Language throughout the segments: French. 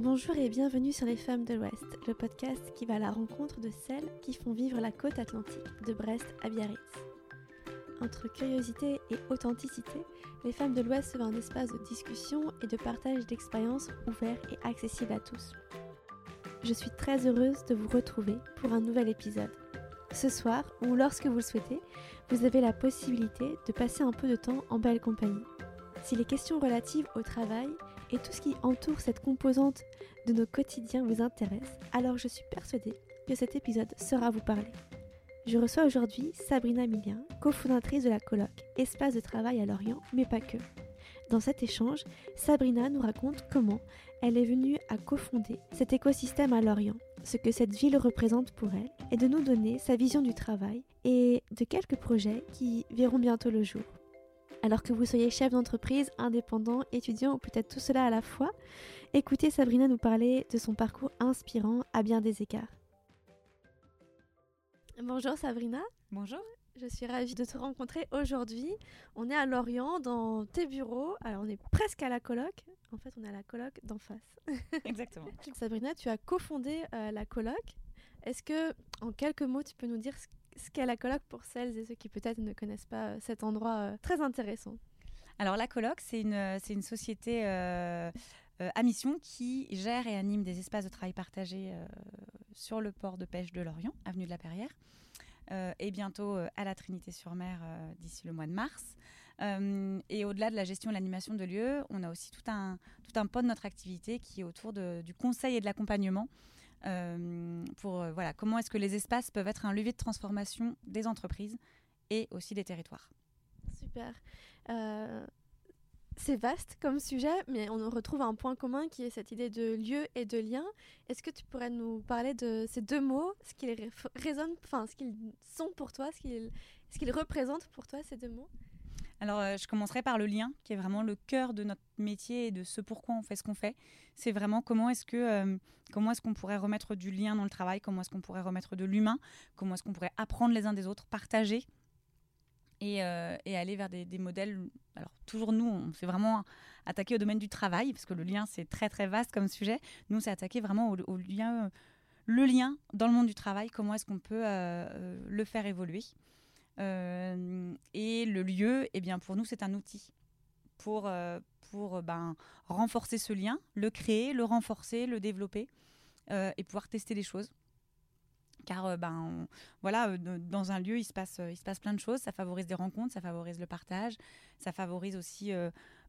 Bonjour et bienvenue sur Les Femmes de l'Ouest, le podcast qui va à la rencontre de celles qui font vivre la côte atlantique, de Brest à Biarritz. Entre curiosité et authenticité, Les Femmes de l'Ouest se un espace de discussion et de partage d'expériences ouvert et accessible à tous. Je suis très heureuse de vous retrouver pour un nouvel épisode. Ce soir, ou lorsque vous le souhaitez, vous avez la possibilité de passer un peu de temps en belle compagnie. Si les questions relatives au travail et tout ce qui entoure cette composante de nos quotidiens vous intéressent, alors je suis persuadée que cet épisode sera vous parler. Je reçois aujourd'hui Sabrina Milien, cofondatrice de la colloque Espace de travail à Lorient, mais pas que. Dans cet échange, Sabrina nous raconte comment elle est venue à cofonder cet écosystème à Lorient, ce que cette ville représente pour elle, et de nous donner sa vision du travail et de quelques projets qui verront bientôt le jour. Alors que vous soyez chef d'entreprise, indépendant, étudiant ou peut-être tout cela à la fois, écoutez Sabrina nous parler de son parcours inspirant à bien des écarts. Bonjour Sabrina. Bonjour. Je suis ravie de te rencontrer aujourd'hui. On est à Lorient dans tes bureaux. Alors on est presque à la coloc. En fait, on est à la coloc d'en face. Exactement. Sabrina, tu as cofondé euh, la coloc. Est-ce que, en quelques mots, tu peux nous dire ce qu'est la coloc pour celles et ceux qui peut-être ne connaissent pas euh, cet endroit euh, très intéressant Alors la coloc, c'est une, euh, société à mission qui gère et anime des espaces de travail partagés sur le port de pêche de Lorient, avenue de la Perrière. et bientôt à la Trinité-sur-Mer d'ici le mois de mars. et au-delà de la gestion et l'animation de lieux, on a aussi tout un, tout de notre activité qui est autour du conseil et de l'accompagnement pour euh, voilà, comment est-ce que les espaces peuvent être un levier de transformation des entreprises et aussi des territoires. Super. Euh, c'est vaste comme sujet, mais on retrouve un point commun qui est cette idée de lieu et de lien. Est-ce que tu pourrais nous parler de ces deux mots, ce qu'ils résonnent, enfin ce qu'ils sont pour toi, ce qu'ils, ce qu'ils représentent pour toi ces deux mots? Alors, euh, je commencerai par le lien, qui est vraiment le cœur de notre métier et de ce pourquoi on fait ce qu'on fait. C'est vraiment comment est-ce que euh, comment est-ce qu'on pourrait remettre du lien dans le travail, comment est-ce qu'on pourrait remettre de l'humain, comment est-ce qu'on pourrait apprendre les uns des autres, partager et, euh, aller vers des, modèles. Alors, toujours nous, on s'est vraiment attaqué au domaine du travail, parce que le lien, c'est très très vaste comme sujet. Nous, on s'est attaqué vraiment au, lien, le lien dans le monde du travail, comment est-ce qu'on peut le faire évoluer. Euh, et le lieu, eh bien, pour nous, c'est un outil pour, euh, pour ben, renforcer ce lien, le créer, le renforcer, le développer euh, et pouvoir tester des choses. Car ben voilà dans un lieu il se passe il se passe plein de choses. Ça favorise des rencontres ça favorise le partage ça favorise aussi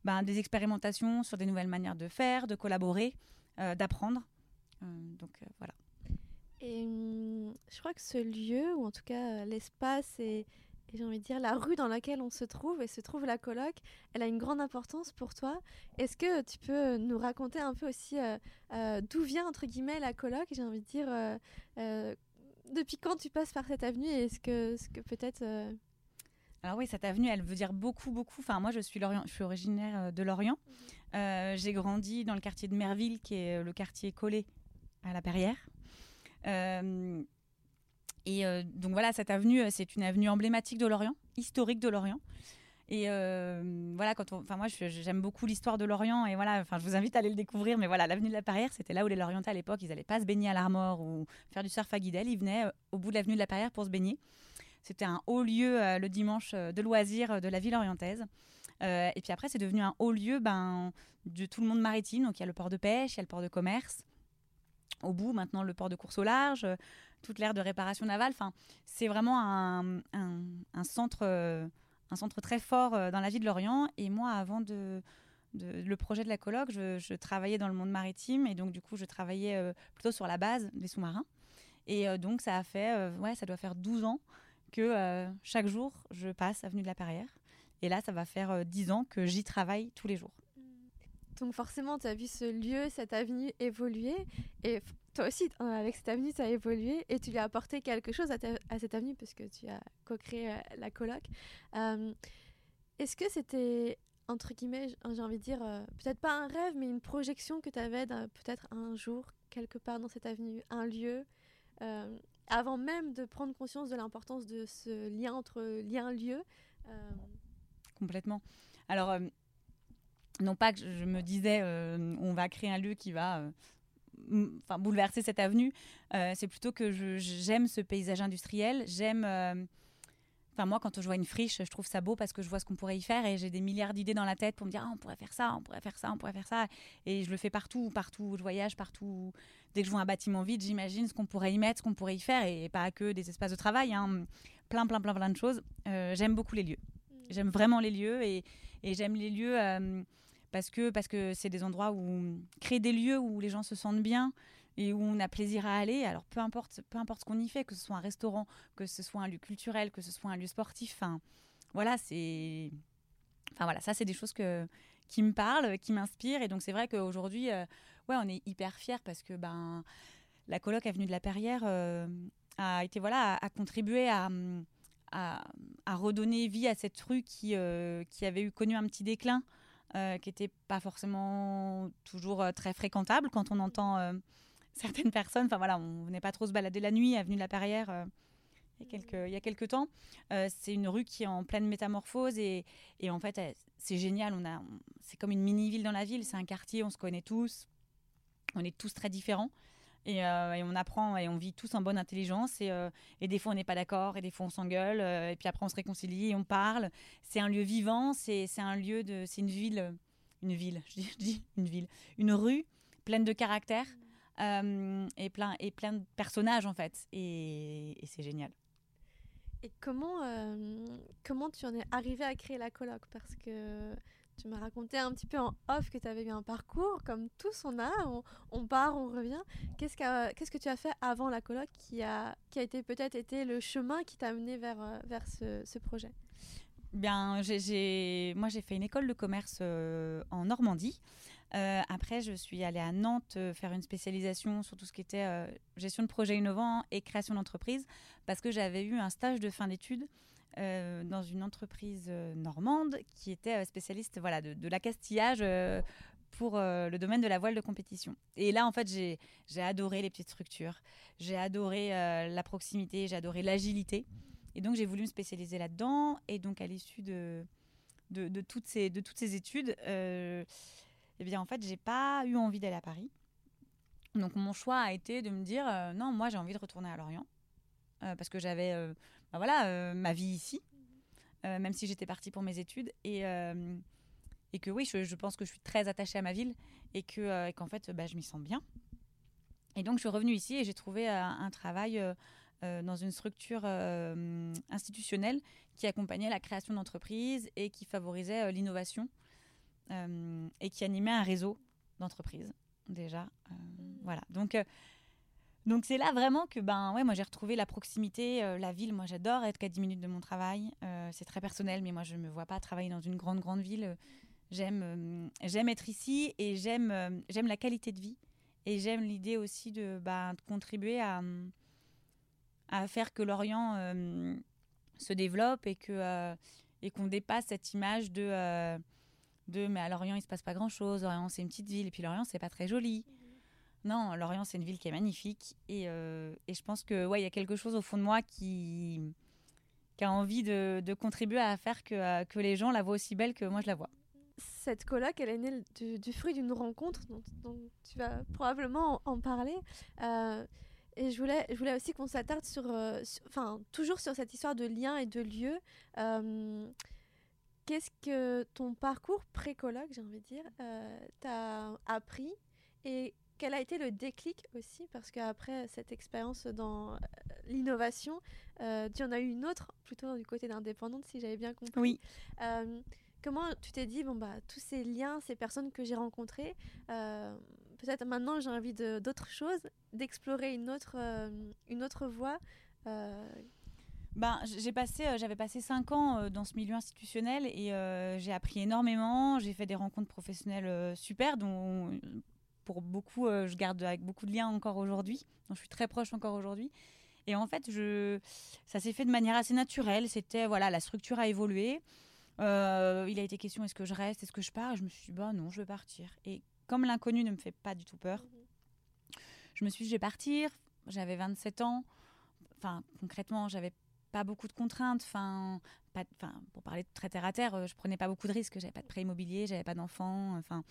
ben, des expérimentations sur des nouvelles manières de faire de collaborer d'apprendre. Donc voilà et hum, je crois que ce lieu, ou en tout cas euh, l'espace et, j'ai envie de dire la rue dans laquelle on se trouve et se trouve la coloc, elle a une grande importance pour toi. Est-ce que tu peux nous raconter un peu aussi euh, euh, d'où vient entre guillemets la coloc? J'ai envie de dire depuis quand tu passes par cette avenue et est-ce que, ce que peut-être alors oui, cette avenue, elle veut dire beaucoup, beaucoup. Enfin, moi, je suis, Lorient, je suis originaire de Lorient. Mhm. j'ai grandi dans le quartier de Merville, qui est le quartier collé à la Perrière. Euh, et euh, donc voilà, cette avenue, euh, c'est une avenue emblématique de Lorient, historique de Lorient. Et voilà, quand enfin moi j'aime beaucoup l'histoire de Lorient et voilà, je vous invite à aller le découvrir. Mais voilà, l'avenue de la Perrière, c'était là où les Lorientais à l'époque, ils n'allaient pas se baigner à l'Armor ou faire du surf à Guidel, ils venaient au bout de l'avenue de la Perrière pour se baigner. C'était un haut lieu le dimanche de loisirs de la ville orientaise. et puis après, c'est devenu un haut lieu ben, de tout le monde maritime. Donc il y a le port de pêche, il y a le port de commerce au bout, maintenant le port de course au large, euh, toute l'ère de réparation navale. Enfin, c'est vraiment un, centre, euh, un centre très fort euh, dans la vie de Lorient. Et moi, avant le projet de la colloque, je, travaillais dans le monde maritime et donc du coup, je travaillais plutôt sur la base des sous-marins. Et donc, ça a fait, ouais, ça doit faire 12 ans que chaque jour, je passe avenue de la Perrière. Et là, ça va faire 10 ans que j'y travaille tous les jours. Donc forcément, tu as vu ce lieu, cette avenue évoluer. Et toi aussi, euh, avec cette avenue, tu as évolué et tu lui as apporté quelque chose à, cette avenue puisque tu as co-créé euh, la coloc. Euh, est-ce que c'était, entre guillemets, j'ai envie de dire, peut-être pas un rêve, mais une projection que tu avais peut-être un jour, quelque part dans cette avenue, un lieu avant même de prendre conscience de l'importance de ce lien entre lien-lieu Complètement. Alors, non pas que je me disais euh, on va créer un lieu qui va euh, bouleverser cette avenue. c'est plutôt que j'aime ce paysage industriel. J'aime Enfin, moi, quand je vois une friche, je trouve ça beau parce que je vois ce qu'on pourrait y faire et j'ai des milliards d'idées dans la tête pour me dire ah, on pourrait faire ça, on pourrait faire ça, on pourrait faire ça. Et je le fais partout, partout où je voyage, partout. Dès que je vois un bâtiment vide, j'imagine ce qu'on pourrait y mettre, ce qu'on pourrait y faire et pas que des espaces de travail, hein. plein, plein, plein, plein de choses. Euh, j'aime beaucoup les lieux. Mm. J'aime vraiment les lieux et, et j'aime les lieux euh, parce que parce que c'est des endroits où créer des lieux où les gens se sentent bien et où on a plaisir à aller. Alors peu importe, peu importe ce qu'on y fait, que ce soit un restaurant, que ce soit un lieu culturel, que ce soit un lieu sportif. Enfin, voilà, c'est, enfin voilà, ça c'est des choses qui me parlent, qui m'inspirent. Et donc c'est vrai qu'aujourd'hui, euh, ouais, on est hyper fiers parce que ben la coloc Avenue de la Perrière euh, a été voilà a, contribué à, à, redonner vie à cette rue qui, euh, qui avait eu connu un petit déclin, qui n'était pas forcément toujours très fréquentable quand on entend certaines personnes. Enfin voilà, on venait pas trop se balader la nuit, avenue de la Perrière. Euh, il, y a quelques, il y a quelques temps. Euh, c'est une rue qui est en pleine métamorphose et, et en fait, c'est génial. On a, c'est comme une mini-ville dans la ville. C'est un quartier, on se connaît tous. On est tous très différents. Et, euh, et, on apprend et on vit tous en bonne intelligence. Et, et des fois, on n'est pas d'accord, et des fois, on s'engueule. et puis après, on se réconcilie et on parle. C'est un lieu vivant, c'est, un lieu de. C'est une ville. Une ville, je dis, une ville. Une rue pleine de caractère. Euh, et, plein, et plein de personnages en fait. Et, c'est génial. Et comment, euh, comment tu en es arrivé à créer la coloc? Parce que tu m'as raconté un petit peu en off que tu avais eu un parcours, comme tous on a, on, part, on revient. Qu'est-ce, qu'est-ce que tu as fait avant la coloc qui a, qui a été peut-être été le chemin qui t'a amené vers, euh, vers ce, ce projet? Bien, j'ai, moi j'ai fait une école de commerce en Normandie. Euh, après, je suis allée à Nantes euh, faire une spécialisation sur tout ce qui était euh, gestion de projets innovants et création d'entreprise, parce que j'avais eu un stage de fin d'études dans une entreprise normande qui était spécialiste voilà, de, de l'accastillage pour le domaine de la voile de compétition. Et là, en fait, j'ai adoré les petites structures, j'ai adoré la proximité, j'ai adoré l'agilité. Et donc, j'ai voulu me spécialiser là-dedans. Et donc, à l'issue de, de, toutes ces, de toutes ces études, eh bien en fait, j'ai pas eu envie d'aller à Paris. Donc mon choix a été de me dire euh, non, moi j'ai envie de retourner à Lorient euh, parce que j'avais euh, bah voilà ma vie ici, même si j'étais partie pour mes études et et que oui, je, pense que je suis très attachée à ma ville et que qu'en fait bah, je m'y sens bien. Et donc je suis revenue ici et j'ai trouvé un travail dans une structure institutionnelle qui accompagnait la création d'entreprises et qui favorisait l'innovation euh, et qui animait un réseau d'entreprises déjà. Euh. Voilà. Donc euh, donc c'est là vraiment que ben ouais moi j'ai retrouvé la proximité, la ville. Moi j'adore être qu'à 10 minutes de mon travail. c'est très personnel, mais moi je me vois pas travailler dans une grande grande ville. J'aime j'aime être ici et j'aime j'aime la qualité de vie et j'aime l'idée aussi de, ben, de contribuer à à faire que l'Orient se développe et que et qu'on dépasse cette image de de mais à Lorient il se passe pas grand chose, Lorient c'est une petite ville et puis Lorient c'est pas très joli. Non, Lorient c'est une ville qui est magnifique et, euh, et je pense que ouais il y a quelque chose au fond de moi qui, qui a envie de, contribuer à faire que, euh, que les gens la voient aussi belle que moi je la vois. Cette coloc, elle est née du, fruit d'une rencontre dont, tu vas probablement en, parler. Euh, et je voulais, je voulais aussi qu'on s'attarde sur, enfin, toujours sur cette histoire de lien et de lieu qu'est-ce que ton parcours précologue, j'ai envie de dire, euh, t'a appris et quel a été le déclic aussi? Parce qu'après cette expérience dans euh, l'innovation, euh, tu en as eu une autre, plutôt du côté d'indépendante, si j'avais bien compris. Oui. comment tu t'es dit, bon, bah, tous ces liens, ces personnes que j'ai rencontrées, peut-être maintenant j'ai envie d'autre chose, d'explorer une, autre une autre voie ben, j'ai passé, euh, j'avais passé cinq ans euh, dans ce milieu institutionnel et euh, j'ai appris énormément. J'ai fait des rencontres professionnelles super, dont pour beaucoup, je garde avec beaucoup de liens encore aujourd'hui, je suis très proche encore aujourd'hui. Et en fait, je, ça s'est fait de manière assez naturelle. C'était voilà, la structure a évolué. il a été question est-ce que je reste, est-ce que je pars? je me suis dit bah non, je veux partir. Et comme l'inconnu ne me fait pas du tout peur, je me suis dit je vais partir. J'avais 27 ans. Enfin, concrètement, j'avais pas beaucoup de contraintes. Enfin, pas, enfin, pour parler de très terre à terre, euh, je prenais pas beaucoup de risques. J'avais pas de prêt immobilier, j'avais pas d'enfants. Enfin,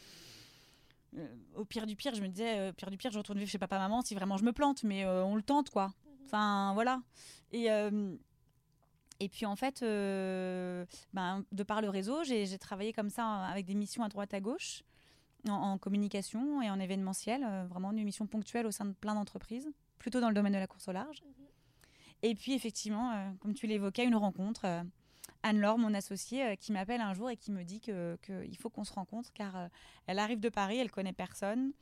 au pire du pire, je me disais, au pire du pire, je retourne vivre chez papa-maman si vraiment je me plante, mais on le tente, quoi. Enfin, voilà. Et, et puis, en fait, ben, de par le réseau, j'ai travaillé comme ça avec des missions à droite à gauche, en, communication et en événementiel, vraiment une mission ponctuelle au sein de plein d'entreprises, plutôt dans le domaine de la course au large. Mhm. Et puis, effectivement, comme tu l'évoquais, une rencontre Anne-Laure, mon associée, euh, qui m'appelle un jour et qui me dit qu'il faut qu'on se rencontre car euh, elle arrive de Paris, elle connaît personne,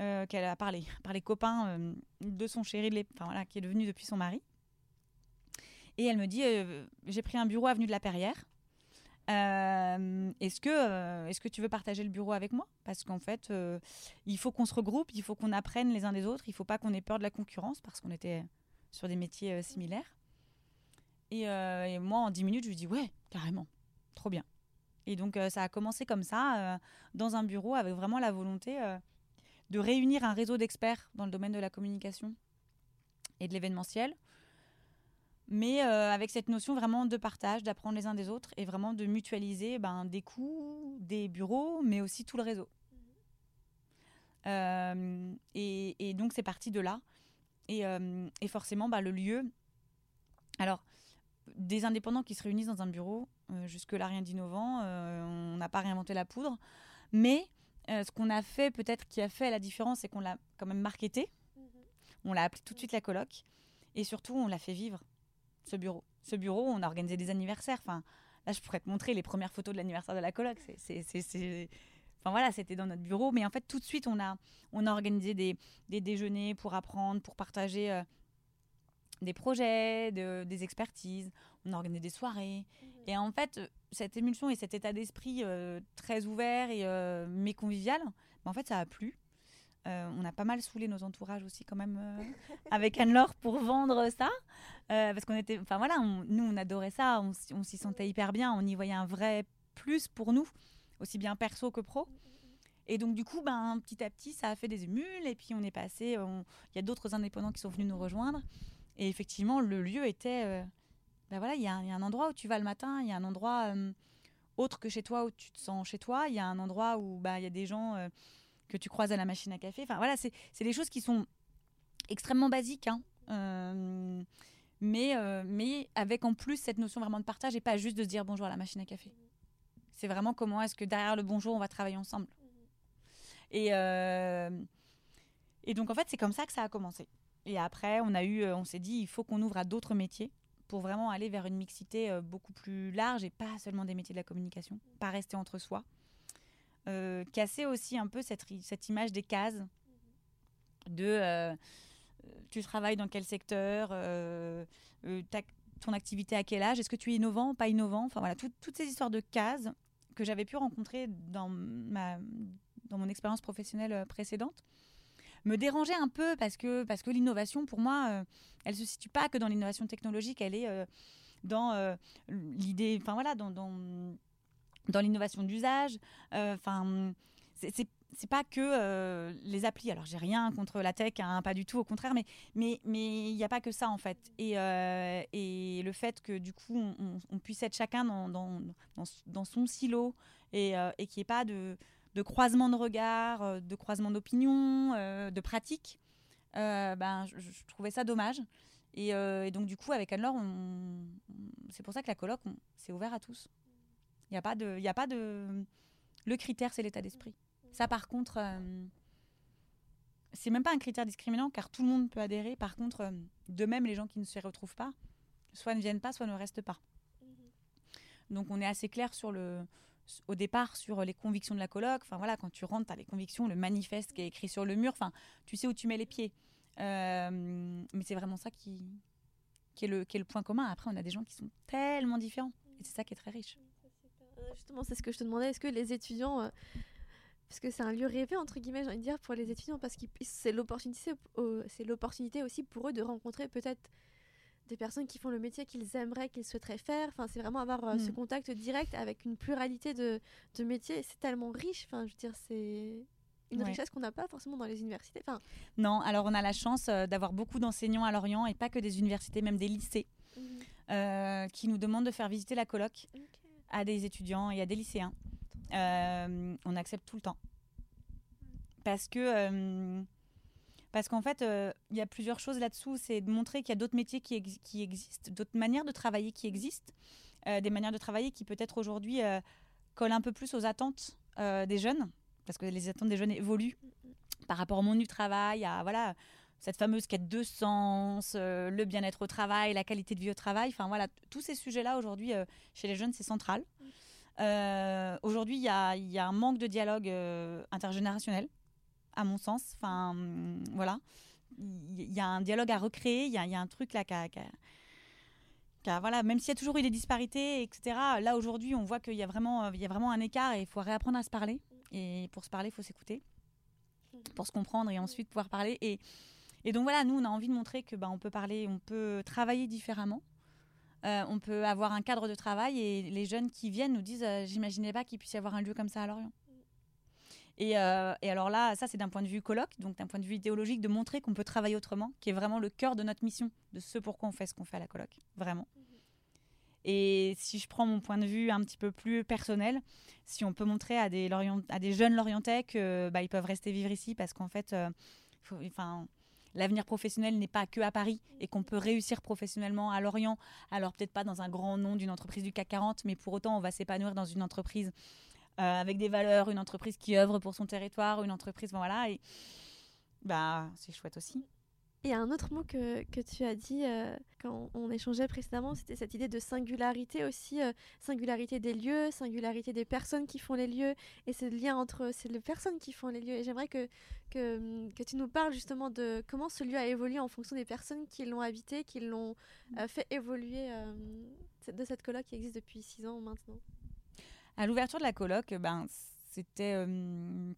euh, qu'elle a parlé par les copains de son chéri, voilà, qui est devenu depuis son mari. Et elle me dit J'ai pris un bureau avenue de la Perrière. est-ce que, est que tu veux partager le bureau avec moi? Parce qu'en fait, il faut qu'on se regroupe, il faut qu'on apprenne les uns des autres, il ne faut pas qu'on ait peur de la concurrence parce qu'on était sur des métiers similaires. Euh, et, moi, en 10 minutes, je lui dis ouais, carrément, trop bien. Et donc, euh, ça a commencé comme ça, euh, dans un bureau, avec vraiment la volonté de réunir un réseau d'experts dans le domaine de la communication et de l'événementiel, mais avec cette notion vraiment de partage, d'apprendre les uns des autres et vraiment de mutualiser ben, des coûts, des bureaux, mais aussi tout le réseau. et, donc, c'est parti de là. Et, forcément, bah, le lieu. Alors, des indépendants qui se réunissent dans un bureau, euh, jusque-là rien d'innovant, euh, on n'a pas réinventé la poudre. Mais euh, ce qu'on a fait, peut-être qui a fait la différence, c'est qu'on l'a quand même marketé. Mhm. On l'a appelé tout de suite la coloc. Et surtout, on l'a fait vivre, ce bureau. Ce bureau, on a organisé des anniversaires. Enfin, là, je pourrais te montrer les premières photos de l'anniversaire de la coloc. C'est. Enfin voilà, c'était dans notre bureau, mais en fait tout de suite on a, on a organisé des, des déjeuners pour apprendre, pour partager des projets, des expertises, on a organisé des soirées. Mhm. Et en fait, cette émulsion et cet état d'esprit euh, très ouvert et euh, mais convivial, bah, en fait, ça a plu. Euh, on a pas mal saoulé nos entourages aussi quand même avec Anne-Laure pour vendre ça. parce qu'on était, enfin voilà, nous on adorait ça, on, s'y sentait hyper bien, on y voyait un vrai plus pour nous, aussi bien perso que pro. Et donc, du coup, ben, petit à petit, ça a fait des émules. Et puis, on est passé. Il y a d'autres indépendants qui sont venus nous rejoindre. Et effectivement, le lieu était. Ben voilà, il y, a un endroit où tu vas le matin, il y a un endroit euh, autre que chez toi où tu te sens chez toi, il y a un endroit où bah, il y a des gens euh, que tu croises à la machine à café. Enfin voilà, c'est des choses qui sont extrêmement basiques. Hein. mais, mais avec en plus cette notion vraiment de partage et pas juste de se dire bonjour à la machine à café. C'est vraiment comment est-ce que derrière le bonjour, on va travailler ensemble. Et, et donc, en fait, c'est comme ça que ça a commencé. Et après, on a eu, euh, on s'est dit, il faut qu'on ouvre à d'autres métiers pour vraiment aller vers une mixité euh, beaucoup plus large et pas seulement des métiers de la communication, pas rester entre soi. Euh, casser aussi un peu cette, image des cases de tu travailles dans quel secteur, ton activité à quel âge, est-ce que tu es innovant, pas innovant, enfin voilà, toutes ces histoires de cases que j'avais pu rencontrer dans, ma, dans mon expérience professionnelle précédente me dérangeait un peu parce que, parce que l'innovation, pour moi, euh, elle se situe pas que dans l'innovation technologique, elle est euh, dans euh, l'idée, enfin voilà, dans, dans, l'innovation d'usage. Enfin, c'est c'est pas que les applis. Alors, j'ai rien contre la tech, hein, pas du tout, au contraire, mais mais mais il n'y a pas que ça en fait. Et, et le fait que du coup, on, puisse être chacun dans, dans, dans, dans son silo et, et qu'il n'y ait pas de de croisement de regards, euh, de croisement d'opinions, euh, de pratiques, euh, ben, je, trouvais ça dommage. Et, donc, du coup, avec Anne-Laure, c'est pour ça que la colloque, c'est ouvert à tous. Il n'y a pas de. Y a pas de... Le critère, c'est l'état d'esprit. Ça, par contre, c'est même pas un critère discriminant car tout le monde peut adhérer. Par contre, de même, les gens qui ne se retrouvent pas, soit ne viennent pas, soit ne restent pas. Mhm. Donc, on est assez clair sur le, au départ sur les convictions de la colloque. Enfin voilà, quand tu rentres, tu as les convictions, le manifeste qui est écrit sur le mur. Enfin, tu sais où tu mets les pieds. Euh, mais c'est vraiment ça qui, qui, est le, qui est le point commun. Après, on a des gens qui sont tellement différents. Et c'est ça qui est très riche. Euh, justement, c'est ce que je te demandais. Est-ce que les étudiants. Euh, parce que c'est un lieu rêvé, entre guillemets, j'ai envie de dire, pour les étudiants, parce que c'est l'opportunité aussi pour eux de rencontrer peut-être des personnes qui font le métier qu'ils aimeraient, qu'ils souhaiteraient faire. Enfin, c'est vraiment avoir euh, ce mm. contact direct avec une pluralité de, de métiers. C'est tellement riche. Enfin, je veux dire, c'est une richesse qu'on n'a pas forcément dans les universités. Enfin... Non, alors on a la chance euh, d'avoir beaucoup d'enseignants à Lorient et pas que des universités, même des lycées, mhm. euh, qui nous demandent de faire visiter la colloque à des étudiants et à des lycéens. on accepte tout le temps. parce que parce qu'en fait, il y a plusieurs choses là-dessous. C'est de montrer qu'il y a d'autres métiers qui, existent, d'autres manières de travailler qui existent, des manières de travailler qui peut-être aujourd'hui collent un peu plus aux attentes des jeunes, parce que les attentes des jeunes évoluent par rapport au monde du travail, à voilà cette fameuse quête de sens, le bien-être au travail, la qualité de vie au travail. Enfin voilà, tous ces sujets-là aujourd'hui chez les jeunes, c'est central. aujourd'hui, il y a, un manque de dialogue intergénérationnel à mon sens. Enfin, voilà. Il y a un dialogue à recréer, il y, a un truc là qui voilà, même s'il y a toujours eu des disparités, etc. Là, aujourd'hui, on voit qu'il y, a vraiment, il y a vraiment un écart et il faut réapprendre à se parler. Et pour se parler, il faut s'écouter, pour se comprendre et ensuite pouvoir parler. Et, donc voilà, nous, on a envie de montrer que ben, on peut parler, on peut travailler différemment. Euh, on peut avoir un cadre de travail et les jeunes qui viennent nous disent euh, J'imaginais pas qu'il puisse y avoir un lieu comme ça à Lorient. Euh, et, alors là, ça c'est d'un point de vue colloque, donc d'un point de vue idéologique, de montrer qu'on peut travailler autrement, qui est vraiment le cœur de notre mission, de ce pourquoi on fait ce qu'on fait à la colloque, vraiment. Et si je prends mon point de vue un petit peu plus personnel, si on peut montrer à des, jeunes Lorientais qu'ils bah, peuvent rester vivre ici parce qu'en fait, euh, enfin, l'avenir professionnel n'est pas que à Paris et qu'on peut réussir professionnellement à Lorient, alors peut-être pas dans un grand nom d'une entreprise du CAC 40, mais pour autant on va s'épanouir dans une entreprise avec des valeurs, une entreprise qui œuvre pour son territoire, une entreprise, voilà, et bah c'est chouette aussi. Et un autre mot que, que tu as dit euh, quand on échangeait précédemment, c'était cette idée de singularité aussi, euh, singularité des lieux, singularité des personnes qui font les lieux, et ce lien entre les personnes qui font les lieux. Et j'aimerais que, que, que, tu nous parles justement de comment ce lieu a évolué en fonction des personnes qui l'ont habité, qui l'ont fait évoluer de cette colloque qui existe depuis six ans maintenant. À l'ouverture de la coloc, ben, c'était. Euh,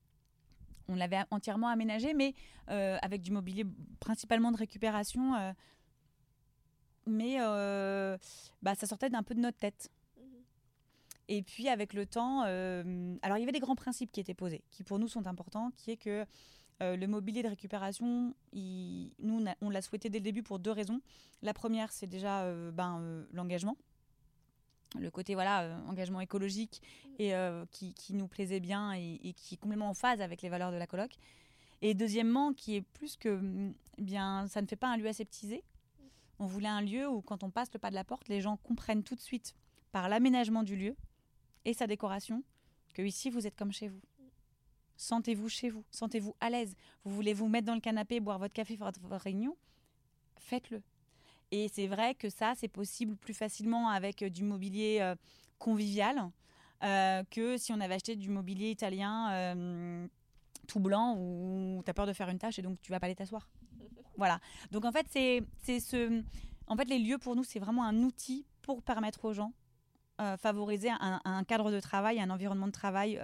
on l'avait entièrement aménagé, mais euh, avec du mobilier principalement de récupération. Euh, mais bah, ça sortait d'un peu de notre tête. Mhm. Et puis avec le temps, alors il y avait des grands principes qui étaient posés, qui pour nous sont importants, qui est que le mobilier de récupération, nous on l'a souhaité dès le début pour deux raisons. La première, c'est déjà ben, l'engagement le côté voilà euh, engagement écologique et euh, qui, nous plaisait bien et, qui est complètement en phase avec les valeurs de la coloc. Et deuxièmement, qui est plus que mm, eh bien ça ne fait pas un lieu aseptisé. On voulait un lieu où quand on passe le pas de la porte, les gens comprennent tout de suite par l'aménagement du lieu et sa décoration que ici vous êtes comme chez vous. Sentez-vous chez vous, sentez-vous à l'aise. Vous voulez vous mettre dans le canapé, boire votre café, faire votre réunion, faites-le. Et c'est vrai que ça, c'est possible plus facilement avec euh, du mobilier euh, convivial euh, que si on avait acheté du mobilier italien tout blanc où tu as peur de faire une tâche et donc tu vas pas aller t'asseoir. voilà. Donc en fait, c'est ce. En fait, les lieux pour nous, c'est vraiment un outil pour permettre aux gens favoriser un, cadre de travail, un environnement de travail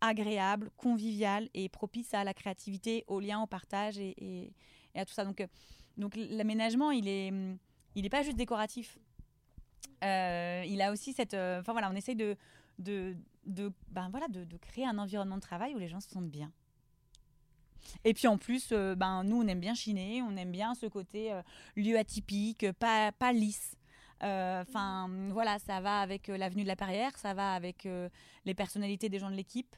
agréable, convivial et propice à la créativité, au lien, au partage et, et à tout ça. Donc donc l'aménagement, il est, il n'est pas juste décoratif. Euh, il a aussi cette, euh, enfin voilà, on essaye de, de, de ben voilà, de, de, créer un environnement de travail où les gens se sentent bien. Et puis en plus, euh, ben nous on aime bien chiner, on aime bien ce côté lieu atypique, pas, pas lisse. Enfin voilà, ça va avec l'avenue de la Perrière, ça va avec les personnalités des gens de l'équipe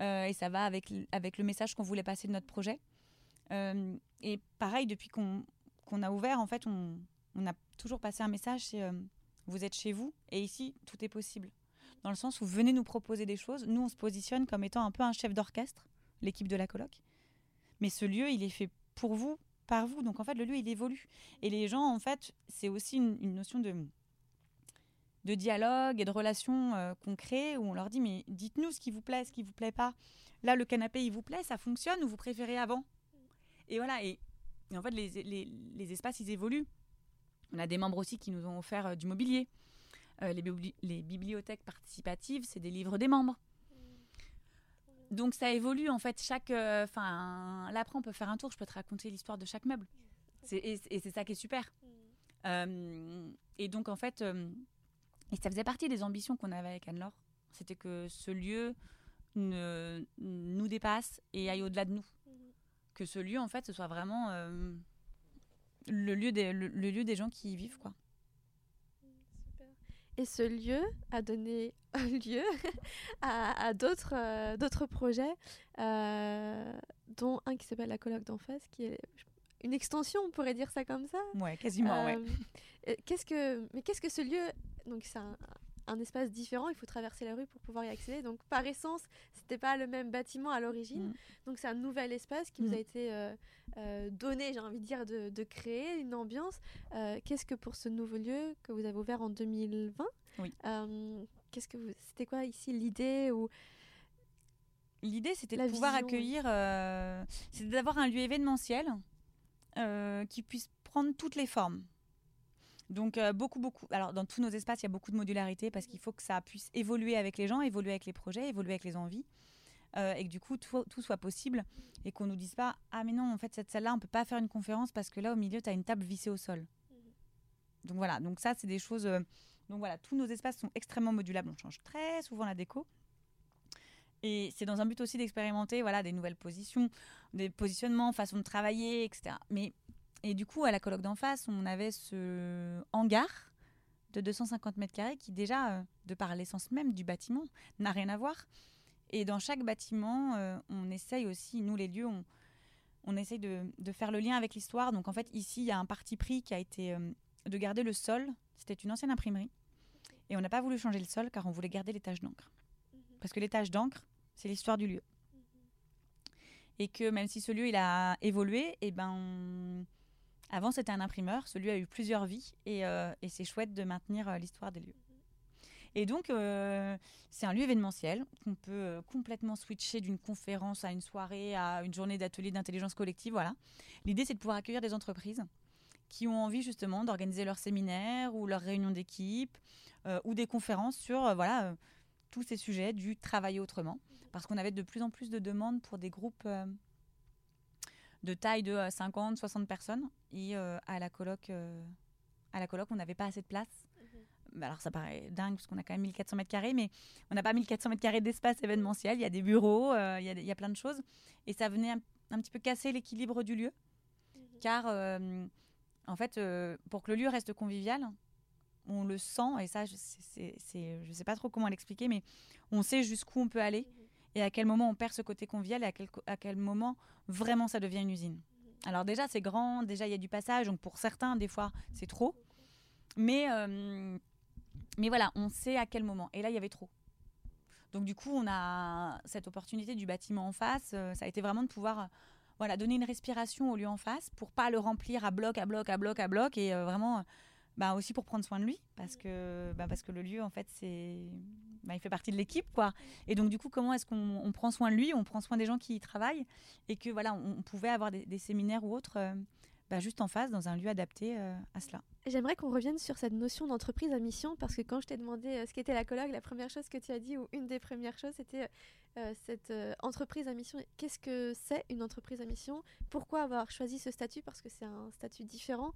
et ça va avec, avec le message qu'on voulait passer de notre projet. et pareil, depuis qu'on qu'on a ouvert, en fait, on, a toujours passé un message, c'est euh, vous êtes chez vous et ici, tout est possible. Dans le sens où venez nous proposer des choses. Nous, on se positionne comme étant un peu un chef d'orchestre, l'équipe de la coloc. Mais ce lieu, il est fait pour vous, par vous. Donc en fait, le lieu, il évolue. Et les gens, en fait, c'est aussi une, notion de, dialogue et de relation euh, qu'on crée où on leur dit mais dites-nous ce qui vous plaît, ce qui vous plaît pas. Là, le canapé, il vous plaît, ça fonctionne ou vous préférez avant? Et voilà. En fait, les, espaces, ils évoluent. On a des membres aussi qui nous ont offert euh, du mobilier. Euh, les, bibliothèques participatives, c'est des livres des membres. Donc ça évolue en fait. Chaque, euh, enfin, là après on peut faire un tour. Je peux te raconter l'histoire de chaque meuble. Et, c'est ça qui est super. et donc en fait, ça faisait partie des ambitions qu'on avait avec Anne-Laure. C'était que ce lieu nous dépasse et aille au-delà de nous que ce lieu, en fait, ce soit vraiment euh, le, lieu des, le, lieu des gens qui y vivent, quoi. Super. Et ce lieu a donné lieu à, d'autres euh, d'autres projets, euh, dont un qui s'appelle la colloque d'en face, qui est une extension, on pourrait dire ça comme ça. Ouais, quasiment, ouais. Qu'est-ce que, mais qu'est-ce que ce lieu Donc c'est un, un espace différent, il faut traverser la rue pour pouvoir y accéder. Donc par essence, c'était pas le même bâtiment à l'origine. Mm. Donc c'est un nouvel espace qui vous mm. a été euh, euh, donné, j'ai envie de dire, de, créer une ambiance. Euh, qu'est-ce que pour ce nouveau lieu que vous avez ouvert en 2020 Oui. qu'est-ce que vous, c'était quoi ici l'idée ou L'idée, c'était de pouvoir accueillir, c'était d'avoir un lieu événementiel qui puisse prendre toutes les formes. Donc euh, beaucoup, beaucoup. Alors dans tous nos espaces, il y a beaucoup de modularité parce qu'il faut que ça puisse évoluer avec les gens, évoluer avec les projets, évoluer avec les envies. Euh, et que du coup tout, soit possible et qu'on nous dise pas ah mais non en fait cette salle-là on peut pas faire une conférence parce que là au milieu tu as une table vissée au sol. Mhm. Donc voilà, donc ça c'est des choses euh, donc voilà, tous nos espaces sont extrêmement modulables, on change très souvent la déco. Et c'est dans un but aussi d'expérimenter voilà des nouvelles positions, des positionnements, façon de travailler, etc. Mais et du coup, à la colloque d'en face, on avait ce hangar de 250 mètres carrés qui déjà, euh, de par l'essence même du bâtiment, n'a rien à voir. Et dans chaque bâtiment, euh, on essaye aussi, nous les lieux, on, on essaye de, de, faire le lien avec l'histoire. Donc en fait, ici, il y a un parti pris qui a été euh, de garder le sol. C'était une ancienne imprimerie. Et on n'a pas voulu changer le sol car on voulait garder les taches d'encre. Mhm. Parce que les taches d'encre, c'est l'histoire du lieu. Mhm. Et que même si ce lieu, il a évolué, et eh ben... Avant, c'était un imprimeur. Celui a eu plusieurs vies et, euh, c'est chouette de maintenir euh, l'histoire des lieux. Et donc, euh, c'est un lieu événementiel qu'on peut complètement switcher d'une conférence à une soirée, à une journée d'atelier d'intelligence collective. Voilà. L'idée, c'est de pouvoir accueillir des entreprises qui ont envie justement d'organiser leurs séminaires ou leurs réunions d'équipe ou des conférences sur voilà tous ces sujets du travailler autrement. Parce qu'on avait de plus en plus de demandes pour des groupes de taille de 50, euh, 60 personnes. Et euh, à la coloc, euh, à la coloc, on n'avait pas assez de place. Mhm. Alors ça paraît dingue parce qu'on a quand même 1400 mètres carrés, mais on n'a pas 1400 mètres carrés d'espace événementiel. Il y a des bureaux, il, y a, plein de choses. Et ça venait un, petit peu casser l'équilibre du lieu. Mhm. Car en fait, pour que le lieu reste convivial, on le sent, et ça, je ne sais pas trop comment l'expliquer, mais on sait jusqu'où on peut aller. Mhm et à quel moment on perd ce côté convivial et à quel, moment vraiment ça devient une usine? Alors déjà c'est grand, déjà il y a du passage, donc pour certains des fois c'est trop, mais, euh, mais voilà, on sait à quel moment. Et là il y avait trop. Donc du coup on a cette opportunité du bâtiment en face, euh, ça a été vraiment de pouvoir euh, voilà, donner une respiration au lieu en face pour pas le remplir à bloc, à bloc, à bloc, à bloc et vraiment bah aussi pour prendre soin de lui parce que bah parce que le lieu en fait c'est bah, il fait partie de l'équipe quoi et donc du coup comment est-ce qu'on prend soin de lui on prend soin des gens qui y travaillent et que voilà on, pouvait avoir des, séminaires ou autres euh, bah, juste en face dans un lieu adapté euh, à cela J'aimerais qu'on revienne sur cette notion d'entreprise à mission parce que quand je t'ai demandé euh, ce qu'était la colloque, la première chose que tu as dit ou une des premières choses c'était cette entreprise à mission. Qu'est-ce que c'est une entreprise à mission? Pourquoi avoir choisi ce statut? Parce que c'est un statut différent.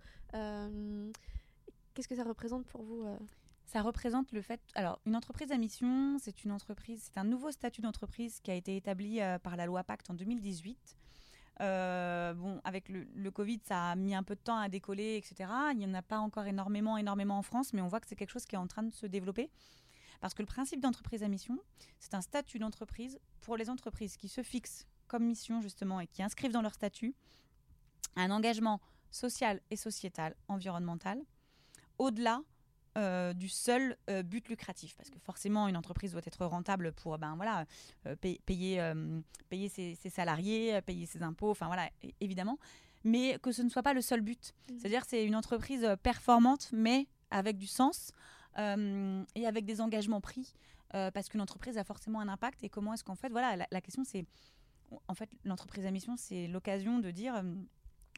Qu'est-ce que ça représente pour vous euh Ça représente le fait. Alors, une entreprise à mission, c'est une entreprise, c'est un nouveau statut d'entreprise qui a été établi euh, par la loi Pacte en 2018. Euh, bon, avec le, Covid, ça a mis un peu de temps à décoller, etc. Il n'y en a pas encore énormément, énormément en France, mais on voit que c'est quelque chose qui est en train de se développer. Parce que le principe d'entreprise à mission, c'est un statut d'entreprise pour les entreprises qui se fixent comme mission, justement, et qui inscrivent dans leur statut un engagement social et sociétal, environnemental, au-delà euh, du seul euh, but lucratif. Parce que forcément, une entreprise doit être rentable pour ben, voilà, euh, payer, payer ses, salariés, payer ses impôts, enfin voilà, évidemment. Mais que ce ne soit pas le seul but. Mmh. C'est-à-dire c'est une entreprise performante, mais avec du sens et avec des engagements pris. parce qu'une entreprise a forcément un impact. Et comment est-ce qu'en fait, voilà, la, la question c'est, en fait, l'entreprise à mission, c'est l'occasion de dire,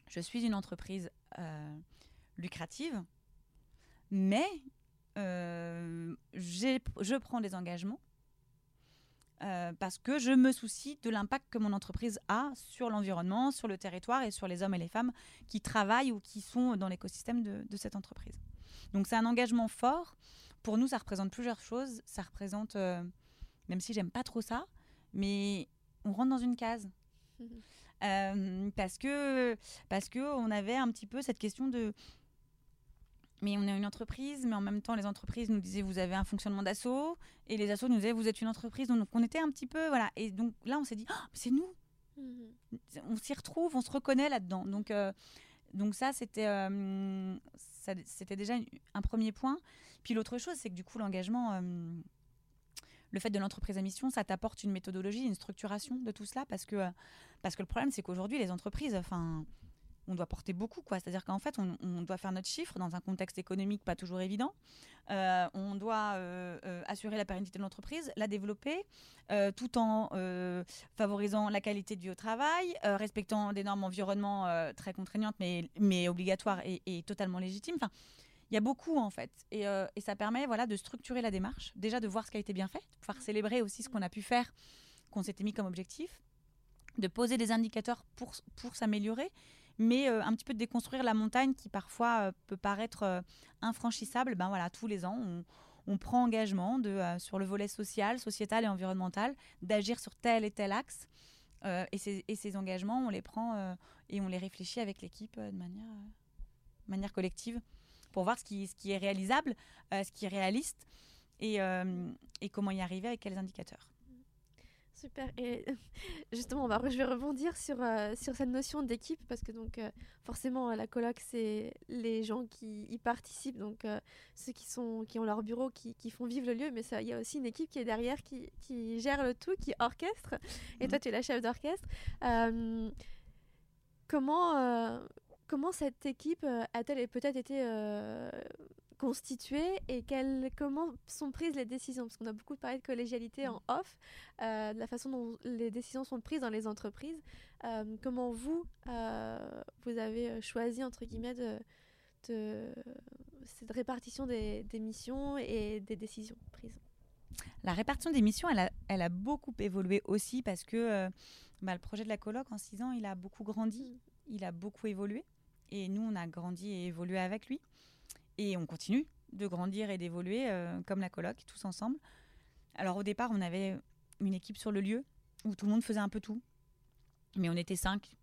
je suis une entreprise lucrative, mais euh, je prends des engagements euh, parce que je me soucie de l'impact que mon entreprise a sur l'environnement, sur le territoire et sur les hommes et les femmes qui travaillent ou qui sont dans l'écosystème de, cette entreprise. Donc c'est un engagement fort. Pour nous, ça représente plusieurs choses. Ça représente, euh, même si j'aime pas trop ça, mais on rentre dans une case. parce que parce que on avait un petit peu cette question de mais on est une entreprise, mais en même temps, les entreprises nous disaient, vous avez un fonctionnement d'assaut, et les assos nous disaient, vous êtes une entreprise. Donc, on était un petit peu, voilà. Et donc là, on s'est dit, oh, c'est nous. Mhm. On s'y retrouve, on se reconnaît là-dedans. Donc, euh, donc ça, c'était euh, c'était déjà un premier point. Puis l'autre chose, c'est que du coup, l'engagement, euh, le fait de l'entreprise à mission, ça t'apporte une méthodologie, une structuration de tout cela, parce que, parce que le problème, c'est qu'aujourd'hui, les entreprises, enfin on doit porter beaucoup, quoi. C'est-à-dire qu'en fait, on, doit faire notre chiffre dans un contexte économique pas toujours évident. Euh, on doit euh, euh, assurer la pérennité de l'entreprise, la développer, tout en favorisant la qualité au travail, respectant des normes environnement très contraignantes, mais, obligatoires et, totalement légitimes. Enfin, il y a beaucoup en fait, et, ça permet voilà de structurer la démarche, déjà de voir ce qui a été bien fait, de pouvoir célébrer aussi ce qu'on a pu faire, qu'on s'était mis comme objectif, de poser des indicateurs pour s'améliorer mais euh, un petit peu de déconstruire la montagne qui parfois euh, peut paraître euh, infranchissable. Ben voilà, tous les ans, on, prend engagement sur le volet social, sociétal et environnemental d'agir sur tel et tel axe. Et ces, engagements, on les prend et on les réfléchit avec l'équipe de manière, collective pour voir ce qui, est réalisable, ce qui est réaliste et comment y arriver avec quels indicateurs. Super. Et justement, on va, je vais rebondir sur, euh, sur cette notion d'équipe parce que donc euh, forcément la coloc c'est les gens qui y participent, donc euh, ceux qui sont qui ont leur bureau, qui, qui font vivre le lieu, mais il y a aussi une équipe qui est derrière, qui, qui gère le tout, qui orchestre. Et toi, mmh. tu es la chef d'orchestre. comment comment cette équipe a-t-elle peut-être été constituée et comment sont prises les décisions? Parce qu'on a beaucoup parlé de collégialité en mm. off, euh, de la façon dont les décisions sont prises dans les entreprises. Euh, comment vous, euh, vous avez choisi, entre guillemets, de, cette répartition des, missions et des décisions prises? La répartition des missions, elle a, elle a beaucoup évolué aussi parce que bah, le projet de la coloc, en six ans, il a beaucoup grandi, mm. il a beaucoup évolué. Et nous, on a grandi et évolué avec lui. Et on continue de grandir et d'évoluer euh, comme la coloc, tous ensemble. Alors au départ, on avait une équipe sur le lieu où tout le monde faisait un peu tout. Mais on était cinq,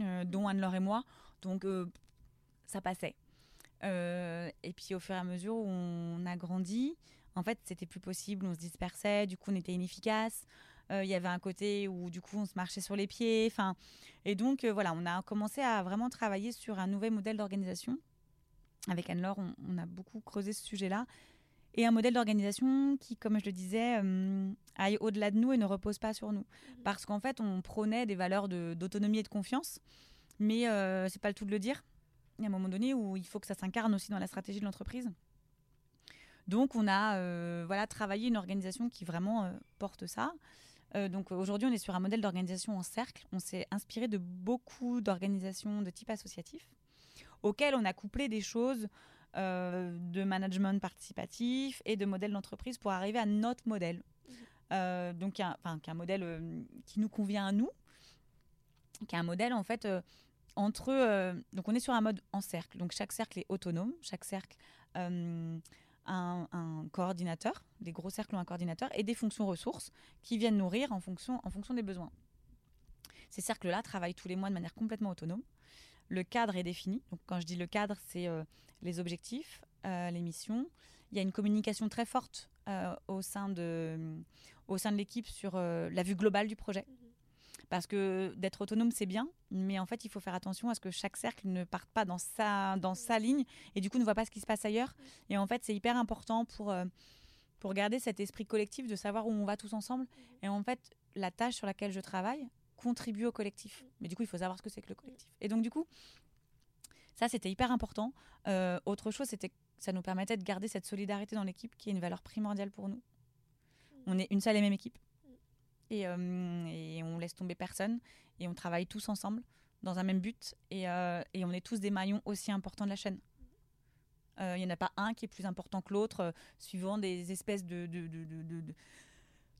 euh, dont Anne-Laure et moi. Donc euh, ça passait. et puis au fur et à mesure où on a grandi, en fait, c'était plus possible. On se dispersait, du coup, on était inefficace. Il y avait un côté où du coup on se marchait sur les pieds. Et donc voilà, on a commencé à vraiment travailler sur un nouvel modèle d'organisation avec Anne-Laure, on, a beaucoup creusé ce sujet-là. Et un modèle d'organisation qui, comme je le disais, euh, aille au-delà de nous et ne repose pas sur nous. Mhm. Parce qu'en fait, on prônait des valeurs d'autonomie et de confiance, mais euh, c'est pas le tout de le dire. Il y a un moment donné où il faut que ça s'incarne aussi dans la stratégie de l'entreprise. Donc, on a euh, voilà, travaillé une organisation qui vraiment euh, porte ça. donc aujourd'hui, on est sur un modèle d'organisation en cercle. On s'est inspiré de beaucoup d'organisations de type associatif auquel on a couplé des choses euh, de management participatif et de modèle d'entreprise pour arriver à notre modèle. Mhm. Euh, donc, un, enfin, un modèle euh, qui nous convient à nous, qui est un modèle en fait entre. donc, on est sur un mode en cercle. Donc, chaque cercle est autonome. Chaque cercle a un, un, coordinateur, des gros cercles ont un coordinateur et des fonctions ressources qui viennent nourrir en fonction, en fonction des besoins. Ces cercles-là travaillent tous les mois de manière complètement autonome le cadre est défini. Donc, quand je dis le cadre, c'est euh, les objectifs, euh, les missions. Il y a une communication très forte euh, au sein de, au sein de l'équipe sur la vue globale du projet. Parce que d'être autonome, c'est bien, mais en fait, il faut faire attention à ce que chaque cercle ne parte pas dans sa, dans sa ligne et du coup ne voit pas ce qui se passe ailleurs. Et en fait, c'est hyper important pour, pour garder cet esprit collectif de savoir où on va tous ensemble. Et en fait, la tâche sur laquelle je travaille, contribuer au collectif. Mais du coup, il faut savoir ce que c'est que le collectif. Et donc, du coup, ça, c'était hyper important. Euh, autre chose, c'était que ça nous permettait de garder cette solidarité dans l'équipe, qui est une valeur primordiale pour nous. On est une seule et même équipe. Et, euh, et on laisse tomber personne. Et on travaille tous ensemble dans un même but. Et, euh, on est tous des maillons aussi importants de la chaîne. Il n'y en a pas un qui est plus important que l'autre, suivant des espèces de,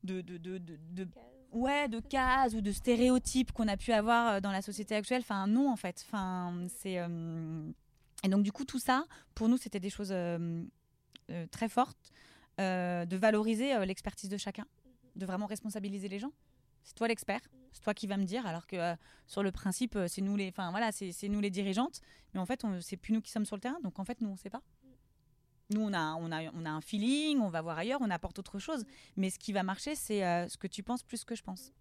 de ouais, de cases ou de stéréotypes qu'on a pu avoir euh, dans la société actuelle. Enfin, non, en fait. Enfin, c'est. Euh, et donc, du coup, tout ça, pour nous, c'était des choses euh, très fortes, de valoriser l'expertise de chacun, de vraiment responsabiliser les gens. C'est toi l'expert, c'est toi qui vas me dire, alors que sur le principe, c'est nous les, enfin voilà, c'est nous les dirigeantes, mais en fait, c'est plus nous qui sommes sur le terrain, donc en fait, nous on sait pas. Nous, on a, on, a, on a un feeling, on va voir ailleurs, on apporte autre chose. Mais ce qui va marcher, c'est ce que tu penses plus que je pense.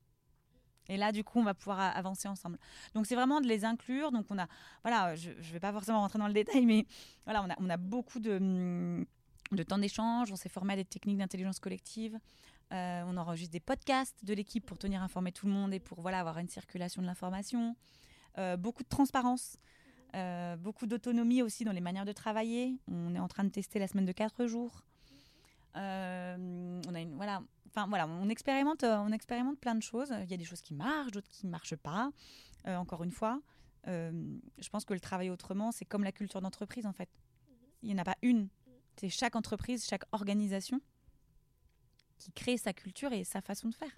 Et là, du coup, on va pouvoir avancer ensemble. Donc, c'est vraiment de les inclure. Donc, on a, voilà, je ne vais pas forcément rentrer dans le détail, mais voilà, on a, on a beaucoup de, de temps d'échange. On s'est formé à des techniques d'intelligence collective. Euh, on enregistre des podcasts de l'équipe pour tenir informé tout le monde et pour voilà, avoir une circulation de l'information. Euh, beaucoup de transparence. Euh, beaucoup d'autonomie aussi dans les manières de travailler. On est en train de tester la semaine de 4 jours. on a une, voilà, Enfin voilà, on expérimente, euh, on expérimente plein de choses. Il y a des choses qui marchent, d'autres qui ne marchent pas. Euh, encore une fois, euh, je pense que le travail autrement, c'est comme la culture d'entreprise en fait. Il n'y en a pas une. C'est chaque entreprise, chaque organisation qui crée sa culture et sa façon de faire.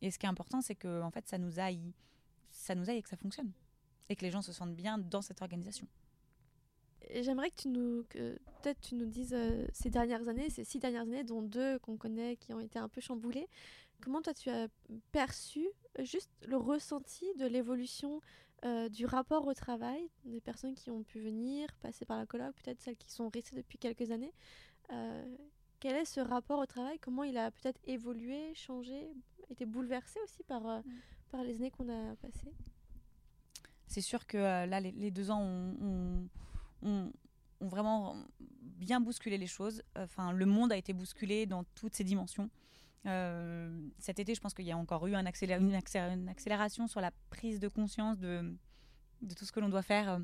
Et ce qui est important, c'est que en fait, ça nous aille, ça nous aille et que ça fonctionne, et que les gens se sentent bien dans cette organisation. J'aimerais que tu nous, peut-être tu nous dises euh, ces dernières années, ces six dernières années, dont deux qu'on connaît qui ont été un peu chamboulées. Comment toi tu as perçu euh, juste le ressenti de l'évolution euh, du rapport au travail des personnes qui ont pu venir, passer par la colloque, peut-être celles qui sont restées depuis quelques années. quel est ce rapport au travail? Comment il a peut-être évolué, changé, été bouleversé aussi par, mm. par les années qu'on a passées? C'est sûr que là, les, deux ans ont vraiment bien bousculé les choses. Enfin, le monde a été bousculé dans toutes ses dimensions. Euh, cet été, je pense qu'il y a encore eu un une, accélération sur la prise de conscience de, tout ce que l'on doit faire euh,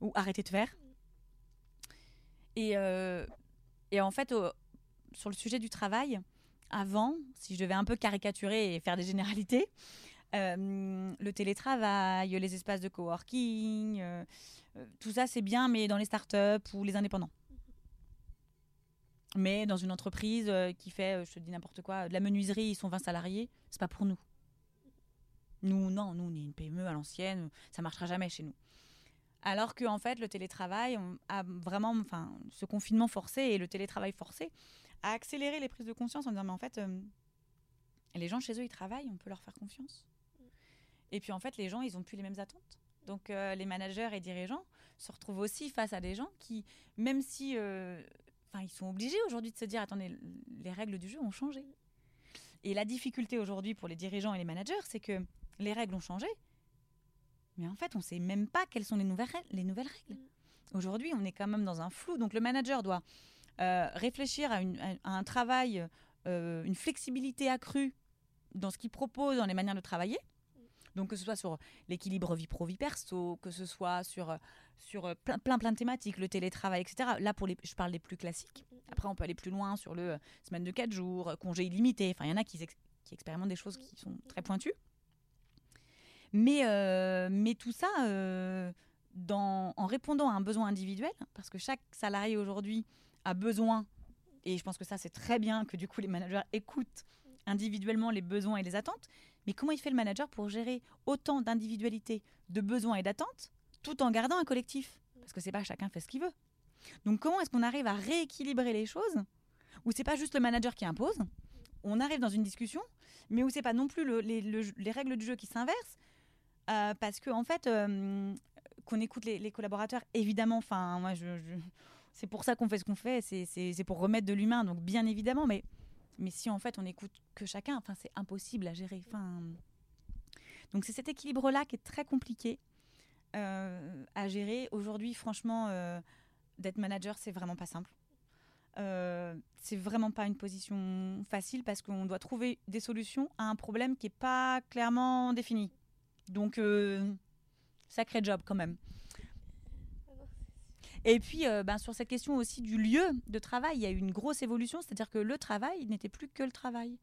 ou arrêter de faire. Euh, et en fait, sur le sujet du travail, avant, si je devais un peu caricaturer et faire des généralités, le télétravail, les espaces de coworking, euh, tout ça, c'est bien, mais dans les startups ou les indépendants. Mais dans une entreprise euh, qui fait, euh, je te dis n'importe quoi, de la menuiserie, ils sont 20 salariés, c'est pas pour nous. Nous, non, nous, on est une PME à l'ancienne, ça marchera jamais chez nous. Alors que en fait, le télétravail a vraiment, enfin, ce confinement forcé et le télétravail forcé a accéléré les prises de conscience en disant mais en fait, les gens chez eux ils travaillent, on peut leur faire confiance. Et puis en fait, les gens ils ont plus les mêmes attentes. Donc euh, les managers et dirigeants se retrouvent aussi face à des gens qui, même si, euh, enfin, ils sont obligés aujourd'hui de se dire, attendez, les règles du jeu ont changé. Et la difficulté aujourd'hui pour les dirigeants et les managers, c'est que les règles ont changé, mais en fait, on ne sait même pas quelles sont les nouvelles règles. Les nouvelles règles. Aujourd'hui, on est quand même dans un flou. Donc le manager doit euh, réfléchir à, un travail, une flexibilité accrue dans ce qu'il propose, dans les manières de travailler. Donc que ce soit sur l'équilibre vie pro vie perso, que ce soit sur sur euh, plein, plein plein de thématiques, le télétravail, etc. Là pour les, je parle des plus classiques. Après on peut aller plus loin sur le euh, semaine de 4 jours, congé illimité. Enfin il y en a qui, expérimentent des choses qui sont très pointues. Mais euh, mais tout ça dans, en répondant à un besoin individuel, parce que chaque salarié aujourd'hui a besoin, et je pense que ça c'est très bien que du coup les managers écoutent individuellement les besoins et les attentes, mais comment il fait le manager pour gérer autant d'individualités, de besoins et d'attentes, tout en gardant un collectif? Parce que c'est pas chacun fait ce qu'il veut. Donc comment est-ce qu'on arrive à rééquilibrer les choses où c'est pas juste le manager qui impose, on arrive dans une discussion, mais où c'est pas non plus les, règles du jeu qui s'inversent, euh, parce que en fait, euh, qu'on écoute les, collaborateurs, évidemment, enfin moi c'est pour ça qu'on fait ce qu'on fait, c'est pour remettre de l'humain, donc bien évidemment, mais mais si en fait on écoute que chacun, enfin c'est impossible à gérer. Enfin, donc c'est cet équilibre-là qui est très compliqué euh, à gérer. Aujourd'hui, franchement, euh, d'être manager, c'est vraiment pas simple. Euh, c'est vraiment pas une position facile parce qu'on doit trouver des solutions à un problème qui est pas clairement défini. Donc, sacré job quand même. Et puis, euh, ben, sur cette question aussi du lieu de travail, il y a eu une grosse évolution, c'est-à-dire que le travail n'était plus que le travail.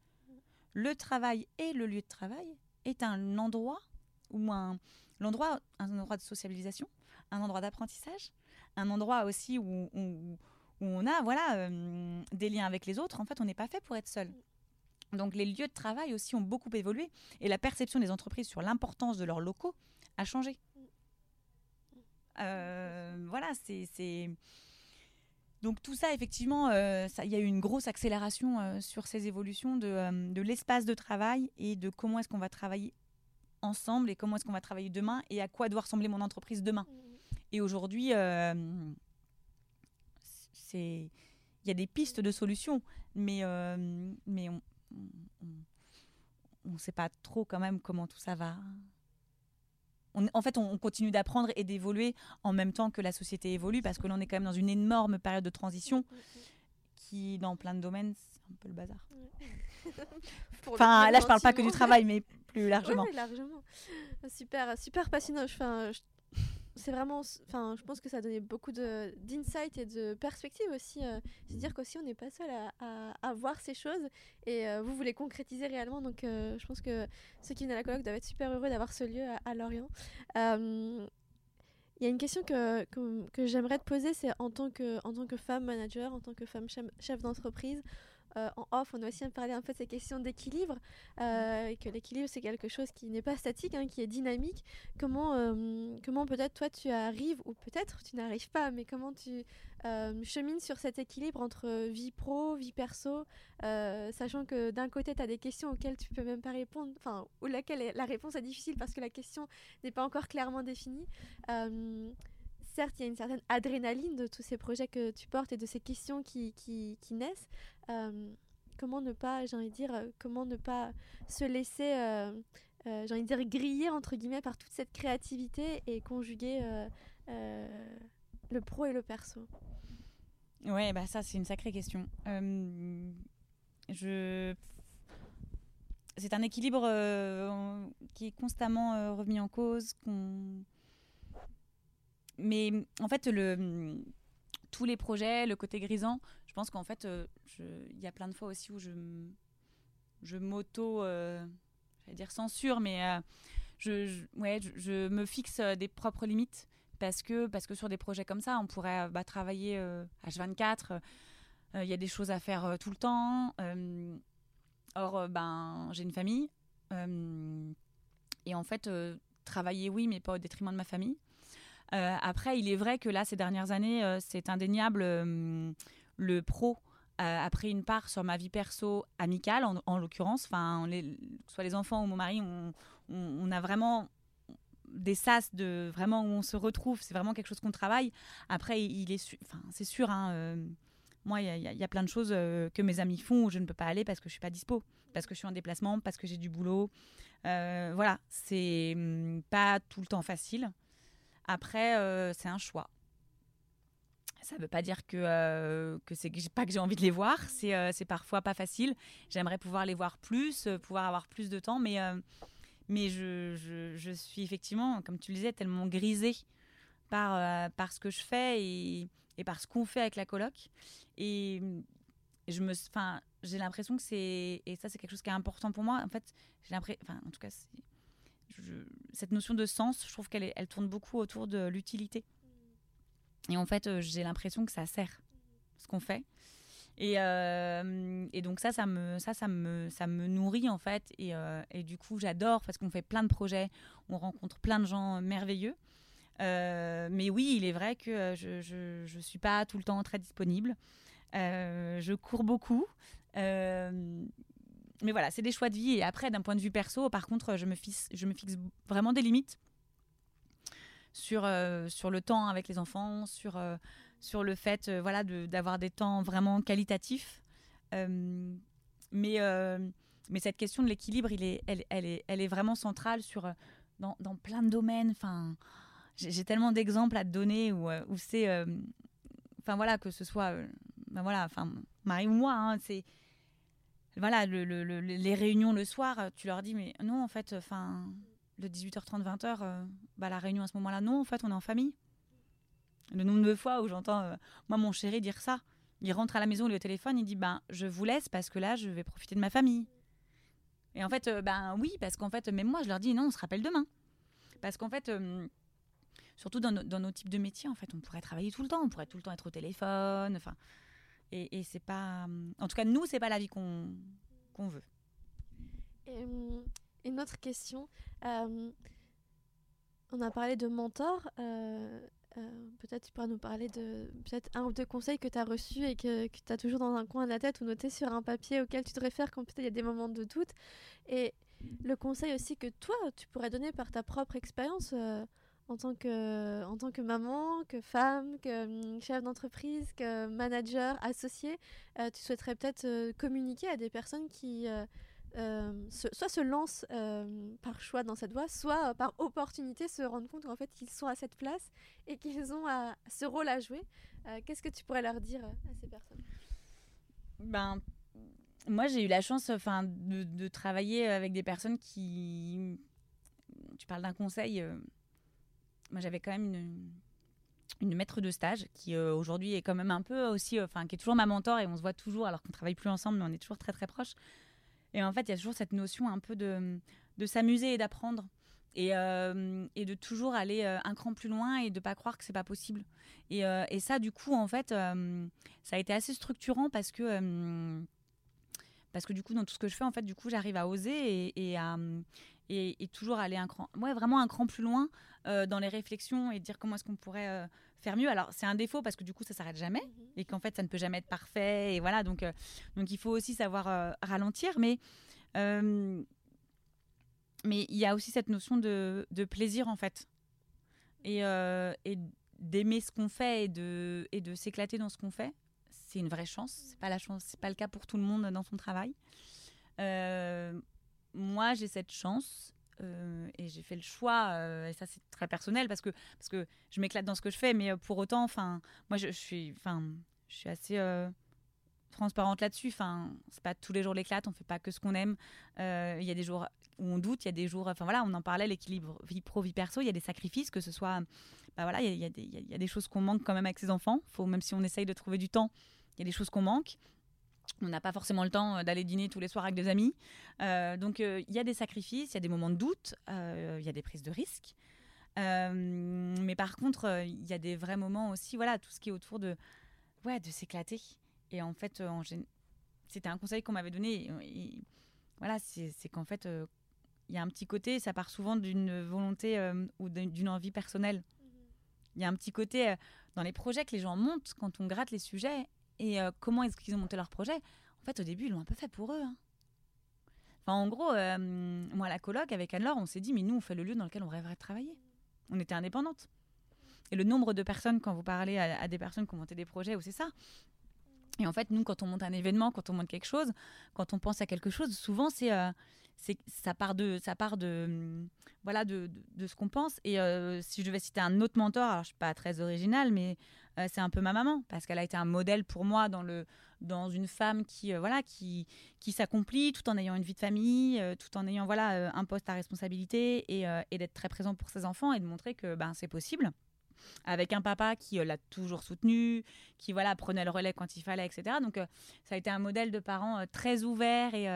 Le travail et le lieu de travail est un endroit ou un l'endroit un endroit de socialisation, un endroit d'apprentissage, un endroit aussi où, on a voilà euh, des liens avec les autres. En fait, on n'est pas fait pour être seul. Donc les lieux de travail aussi ont beaucoup évolué et la perception des entreprises sur l'importance de leurs locaux a changé. Euh, voilà, c'est. Donc tout ça, effectivement, euh, il y a eu une grosse accélération euh, sur ces évolutions de, de l'espace de travail et de comment est-ce qu'on va travailler ensemble et comment est-ce qu'on va travailler demain et à quoi doit ressembler mon entreprise demain. Et aujourd'hui, c'est il y a des pistes de solutions, mais, mais on ne sait pas trop quand même comment tout ça va. En fait, on, continue d'apprendre et d'évoluer en même temps que la société évolue, parce que l'on est quand même dans une énorme période de transition qui, dans plein de domaines, c'est un peu le bazar. enfin, là, je parle pas que du travail, mais plus largement. Oui, largement. Super, super passionnant. Enfin, c'est vraiment, enfin, je pense que ça a donné beaucoup d'insight et de perspective aussi. Euh, c'est dire qu'aussi on n'est pas seul à, à, voir ces choses et euh, vous voulez concrétiser réellement. Donc, euh, je pense que ceux qui viennent à la colloque doivent être super heureux d'avoir ce lieu à, Lorient. Il y a une question que, que, que j'aimerais te poser, c'est en tant que en tant que femme manager, en tant que femme chef d'entreprise, euh, en off, on a aussi parlé un peu de ces questions d'équilibre, euh, que l'équilibre c'est quelque chose qui n'est pas statique, hein, qui est dynamique. Comment, euh, comment peut-être toi tu arrives, ou peut-être tu n'arrives pas, mais comment tu chemines sur cet équilibre entre vie pro, vie perso, sachant que d'un côté tu as des questions auxquelles tu peux même pas répondre, enfin, ou laquelle la réponse est difficile parce que la question n'est pas encore clairement définie certes, il y a une certaine adrénaline de tous ces projets que tu portes et de ces questions qui, qui, naissent. Euh, comment ne pas, j'ai envie de dire, euh, comment ne pas se laisser, euh, j'ai envie de dire, griller, entre guillemets, par toute cette créativité et conjuguer le pro et le perso? Ouais, bah ça, c'est une sacrée question. je c'est un équilibre qui est constamment remis en cause, mais en fait, le, tous les projets, le côté grisant, je pense qu'en fait, euh, il y a plein de fois aussi où je, je m'auto, euh, j'allais dire censure, mais euh, je, ouais, je, me fixe des propres limites parce que, parce que sur des projets comme ça, on pourrait bah, travailler H24, il y a des choses à faire tout le temps. or, ben, j'ai une famille. et en fait, travailler, oui, mais pas au détriment de ma famille. Euh, après, il est vrai que là, ces dernières années, euh, c'est indéniable, euh, le pro a pris une part sur ma vie perso amicale, en, l'occurrence. Enfin, soit les enfants ou mon mari, on, a vraiment des sas de vraiment où on se retrouve. C'est vraiment quelque chose qu'on travaille. Après, il est, enfin, c'est sûr. Hein, moi, il y, a plein de choses que mes amis font où je ne peux pas aller parce que je suis pas dispo, parce que je suis en déplacement, parce que j'ai du boulot. voilà, c'est hum, pas tout le temps facile. Après, euh, c'est un choix. Ça ne veut pas dire que, euh, que c'est pas que j'ai envie de les voir. C'est euh, parfois pas facile. J'aimerais pouvoir les voir plus, pouvoir avoir plus de temps, mais, je, suis effectivement, comme tu le disais, tellement grisée par, ce que je fais et, par ce qu'on fait avec la coloc. Et j'ai l'impression que c'est, et ça c'est quelque chose qui est important pour moi. En fait, j'ai l'impression, enfin, en tout cas, cette notion de sens, je trouve qu'elle elle tourne beaucoup autour de l'utilité. Et en fait, euh, j'ai l'impression que ça sert ce qu'on fait. Et, euh, donc ça, ça me, nourrit en fait. Euh, et du coup, j'adore parce qu'on fait plein de projets, on rencontre plein de gens merveilleux. mais oui, il est vrai que je ne suis pas tout le temps très disponible. je cours beaucoup mais voilà, c'est des choix de vie. Et après, d'un point de vue perso, par contre, je me fixe, je me fixe vraiment des limites sur, euh, sur le temps avec les enfants, sur, euh, sur le fait euh, voilà, d'avoir des temps vraiment qualitatifs. mais, mais cette question de l'équilibre, est, elle, est, elle est vraiment centrale sur, dans, dans plein de domaines. Enfin, j'ai tellement d'exemples à te donner où, où c'est. Enfin voilà, que ce soit. ben voilà, enfin, Marie ou moi, hein, c'est voilà, les réunions le soir, tu leur dis, mais non, en fait, enfin, le 18h30, 20h, euh, bah, la réunion à ce moment-là, non, en fait, on est en famille. Le nombre de fois où j'entends, euh, moi, mon chéri dire ça, il rentre à la maison, il est au téléphone, il dit, ben, je vous laisse parce que là, je vais profiter de ma famille. Et en fait, euh, ben oui, parce qu'en fait, même moi, je leur dis, non, on se rappelle demain. Parce qu'en fait, surtout dans, dans, nos types de métiers, en fait, on pourrait travailler tout le temps, on pourrait tout le temps être au téléphone, enfin. Et, c'est pas. En tout cas, nous, c'est pas la vie qu'on veut. Et, hum, une autre question. Euh, on a parlé de mentor. Euh, euh, peut-être tu pourras nous parler de peut-être un ou deux conseils que tu as reçus et que, que tu as toujours dans un coin de la tête ou noté sur un papier auquel tu te réfères quand peut-être il y a des moments de doute. Et le conseil aussi que toi, tu pourrais donner par ta propre expérience en tant que, en tant que maman, que femme, que hum, chef d'entreprise, que manager, associé, euh, tu souhaiterais peut-être euh, communiquer à des personnes qui euh, soit se lancent par choix dans cette voie, soit par opportunité se rendent compte qu'en fait qu'ils sont à cette place et qu'ils ont ce rôle à jouer. Qu'est-ce que tu pourrais leur dire à ces personnes? Ben moi j'ai eu la chance de, de, travailler avec des personnes qui tu parles d'un conseil moi j'avais quand même une, une maître de stage qui euh, aujourd'hui est quand même un peu aussi, euh, enfin qui est toujours ma mentor et on se voit toujours alors qu'on travaille plus ensemble, mais on est toujours très très proches. Et en fait, il y a toujours cette notion un peu de, de s'amuser et d'apprendre. Et, euh, et, de toujours aller un cran plus loin et de pas croire que c'est pas possible. Et, et, ça, du coup, en fait, ça a été assez structurant parce que parce que du coup, dans tout ce que je fais, en fait, du coup, j'arrive à oser et, et à et, toujours aller un cran, ouais, vraiment un cran plus loin euh, dans les réflexions et dire comment est-ce qu'on pourrait euh, faire mieux. Alors c'est un défaut parce que du coup ça s'arrête jamais mhm. et qu'en fait ça ne peut jamais être parfait et voilà donc euh, donc il faut aussi savoir ralentir, mais mais il y a aussi cette notion de, de plaisir en fait et, et d'aimer ce qu'on fait et de et de s'éclater dans ce qu'on fait. C'est une vraie chance. C'est pas la chance, c'est pas le cas pour tout le monde dans son travail moi, j'ai cette chance euh, et j'ai fait le choix, euh, et ça c'est très personnel parce que, parce que je m'éclate dans ce que je fais, mais euh, pour autant, enfin, moi je, suis, enfin, je suis assez transparente là-dessus. Enfin, c'est pas tous les jours l'éclate, on fait pas que ce qu'on aime. Il y a des jours où on doute, il y a des jours, enfin voilà, on en parlait, l'équilibre vie pro vie perso, il y a des sacrifices, que ce soit, bah voilà, il y, a, y, y a des choses qu'on manque quand même avec ses enfants. Faut même si on essaye de trouver du temps, il y a des choses qu'on manque. On n'a pas forcément le temps euh, d'aller dîner tous les soirs avec des amis. Euh, donc euh, il y a des sacrifices, il y a des moments de doute, il y a des prises de risques. mais par contre, il y a des vrais moments aussi, voilà, tout ce qui est autour de, ouais, de s'éclater. Et en fait, c'était un conseil qu'on m'avait donné. voilà, c'est qu'en fait, il y a un petit côté, ça part souvent d'une volonté ou d'une envie personnelle. Il y a un petit côté dans les projets que les gens montent quand on gratte les sujets et euh, comment est-ce qu'ils ont monté leur projet? En fait, au début, ils l'ont un peu fait pour eux. Hein. Enfin, en gros, euh, moi, à la coloc, avec Anne-Laure, on s'est dit, mais nous, on fait le lieu dans lequel on rêverait de travailler. On était indépendante. Et le nombre de personnes, quand vous parlez à, des personnes qui ont monté des projets, c'est ça. Et en fait, nous, quand on monte un événement, quand on monte quelque chose, quand on pense à quelque chose, souvent, c'est euh, ça part de ça part de voilà de, de, ce qu'on pense et si je devais citer un autre mentor alors je suis pas très originale mais euh, c'est un peu ma maman parce qu'elle a été un modèle pour moi dans le dans une femme qui euh, voilà qui qui s'accomplit tout en ayant une vie de famille, euh, tout en ayant voilà un poste à responsabilité et, d'être très présent pour ses enfants et de montrer que ben c'est possible avec un papa qui l'a toujours soutenu, qui voilà prenait le relais quand il fallait, etc. Donc ça a été un modèle de parents très ouvert et,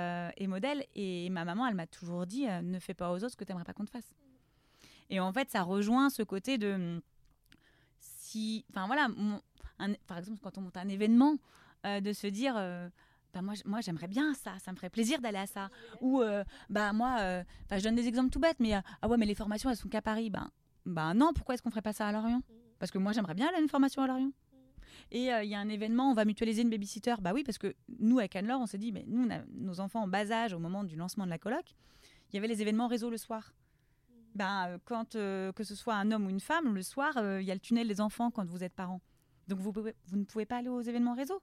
et, modèle. Et ma maman, elle m'a toujours dit ne fais pas aux autres ce que tu n'aimerais pas qu'on te fasse. Et en fait, ça rejoint ce côté de enfin voilà, par exemple, quand on monte un événement, euh, de se dire. Euh, bah moi, moi j'aimerais bien ça, ça me ferait plaisir d'aller à ça. Ou euh, bah moi, je donne des exemples tout bêtes, mais ah ouais, mais les formations elles sont qu'à Paris. Ben bah non, pourquoi est-ce qu'on ferait pas ça à Lorient? Parce que moi j'aimerais bien aller à une formation à Lorient. Et il y a un événement, on va mutualiser une babysitter. Bah oui, parce que nous, avec Anne-Laure, on s'est dit, mais nous, on a nos enfants en bas âge au moment du lancement de la coloc. Il y avait les événements réseau le soir ben, euh, quand euh, que ce soit un homme ou une femme, le soir, euh, il y a le tunnel des enfants quand vous êtes parent. Donc vous, vous ne pouvez pas aller aux événements réseau.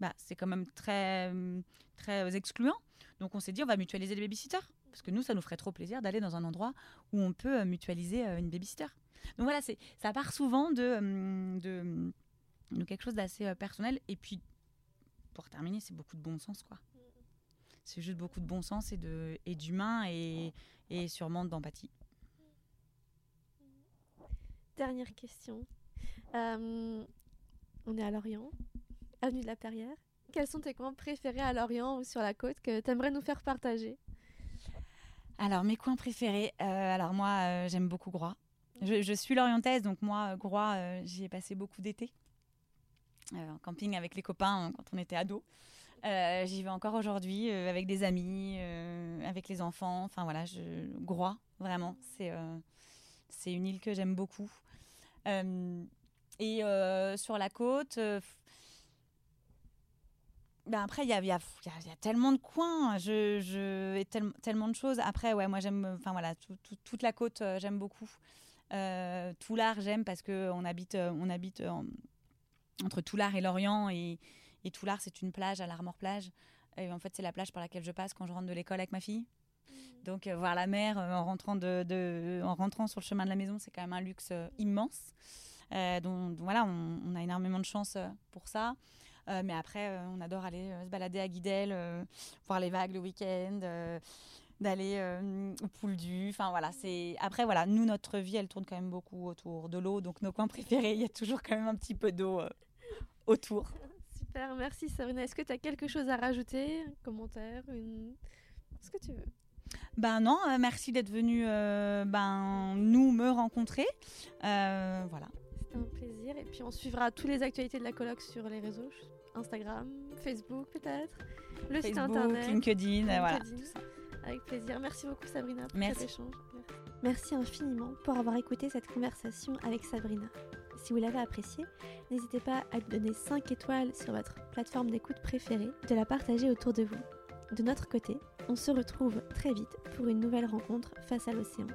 Bah, c'est quand même très, très excluant. Donc on s'est dit, on va mutualiser les babysitters. Parce que nous, ça nous ferait trop plaisir d'aller dans un endroit où on peut mutualiser une babysitter. Donc voilà, ça part souvent de, de, quelque chose d'assez personnel. Et puis, pour terminer, c'est beaucoup de bon sens. quoi. C'est juste beaucoup de bon sens et d'humain et, et sûrement d'empathie. Dernière question. Euh, on est à Lorient, avenue de la Perrière. Quels sont tes coins préférés à Lorient ou sur la côte que tu aimerais nous faire partager? Alors, mes coins préférés. Euh, alors, moi, euh, j'aime beaucoup Groix. Je, suis lorientaise, donc moi, Groix, j'y ai passé beaucoup d'été. en camping avec les copains quand on était ados. j'y vais encore aujourd'hui avec des amis, avec les enfants. Enfin voilà. Groix, vraiment, c'est c'est une île que j'aime beaucoup. Euh, et euh, sur la côte, euh, ben après, il y a, y, y a, tellement de coins, je, je, et tellement de choses. Après, ouais, moi j'aime, voilà, toute la côte, j'aime beaucoup. Toulard, j'aime parce qu'on habite, on habite entre Toulard et Lorient. Et, et Toulard, c'est une plage à l'Armor Plage. Et en fait, c'est la plage par laquelle je passe quand je rentre de l'école avec ma fille. Mmh. Donc, voir la mer en, rentrant de, en rentrant sur le chemin de la maison, c'est quand même un luxe immense. donc, voilà, on, on, a énormément de chance pour ça. Euh, mais après, euh, on adore aller euh, se balader à Guidel, voir les vagues le week-end d'aller au poule du. Enfin voilà, c'est après voilà, nous notre vie elle tourne quand même beaucoup autour de l'eau, donc nos coins préférés, il y a toujours quand même un petit peu d'eau autour. Super, merci Sabrina. Est-ce que tu as quelque chose à rajouter, un commentaire, une... ce que tu veux? Ben non, merci d'être venu ben, nous me rencontrer. voilà. C'était un plaisir. Et puis on suivra toutes les actualités de la colloque sur les réseaux. Instagram, Facebook peut-être, le site internet, LinkedIn, voilà. Tout ça. Avec plaisir. Merci beaucoup Sabrina pour cet échange. Merci infiniment pour avoir écouté cette conversation avec Sabrina. Si vous l'avez appréciée, n'hésitez pas à donner 5 étoiles sur votre plateforme d'écoute préférée, de la partager autour de vous. De notre côté, on se retrouve très vite pour une nouvelle rencontre face à l'océan.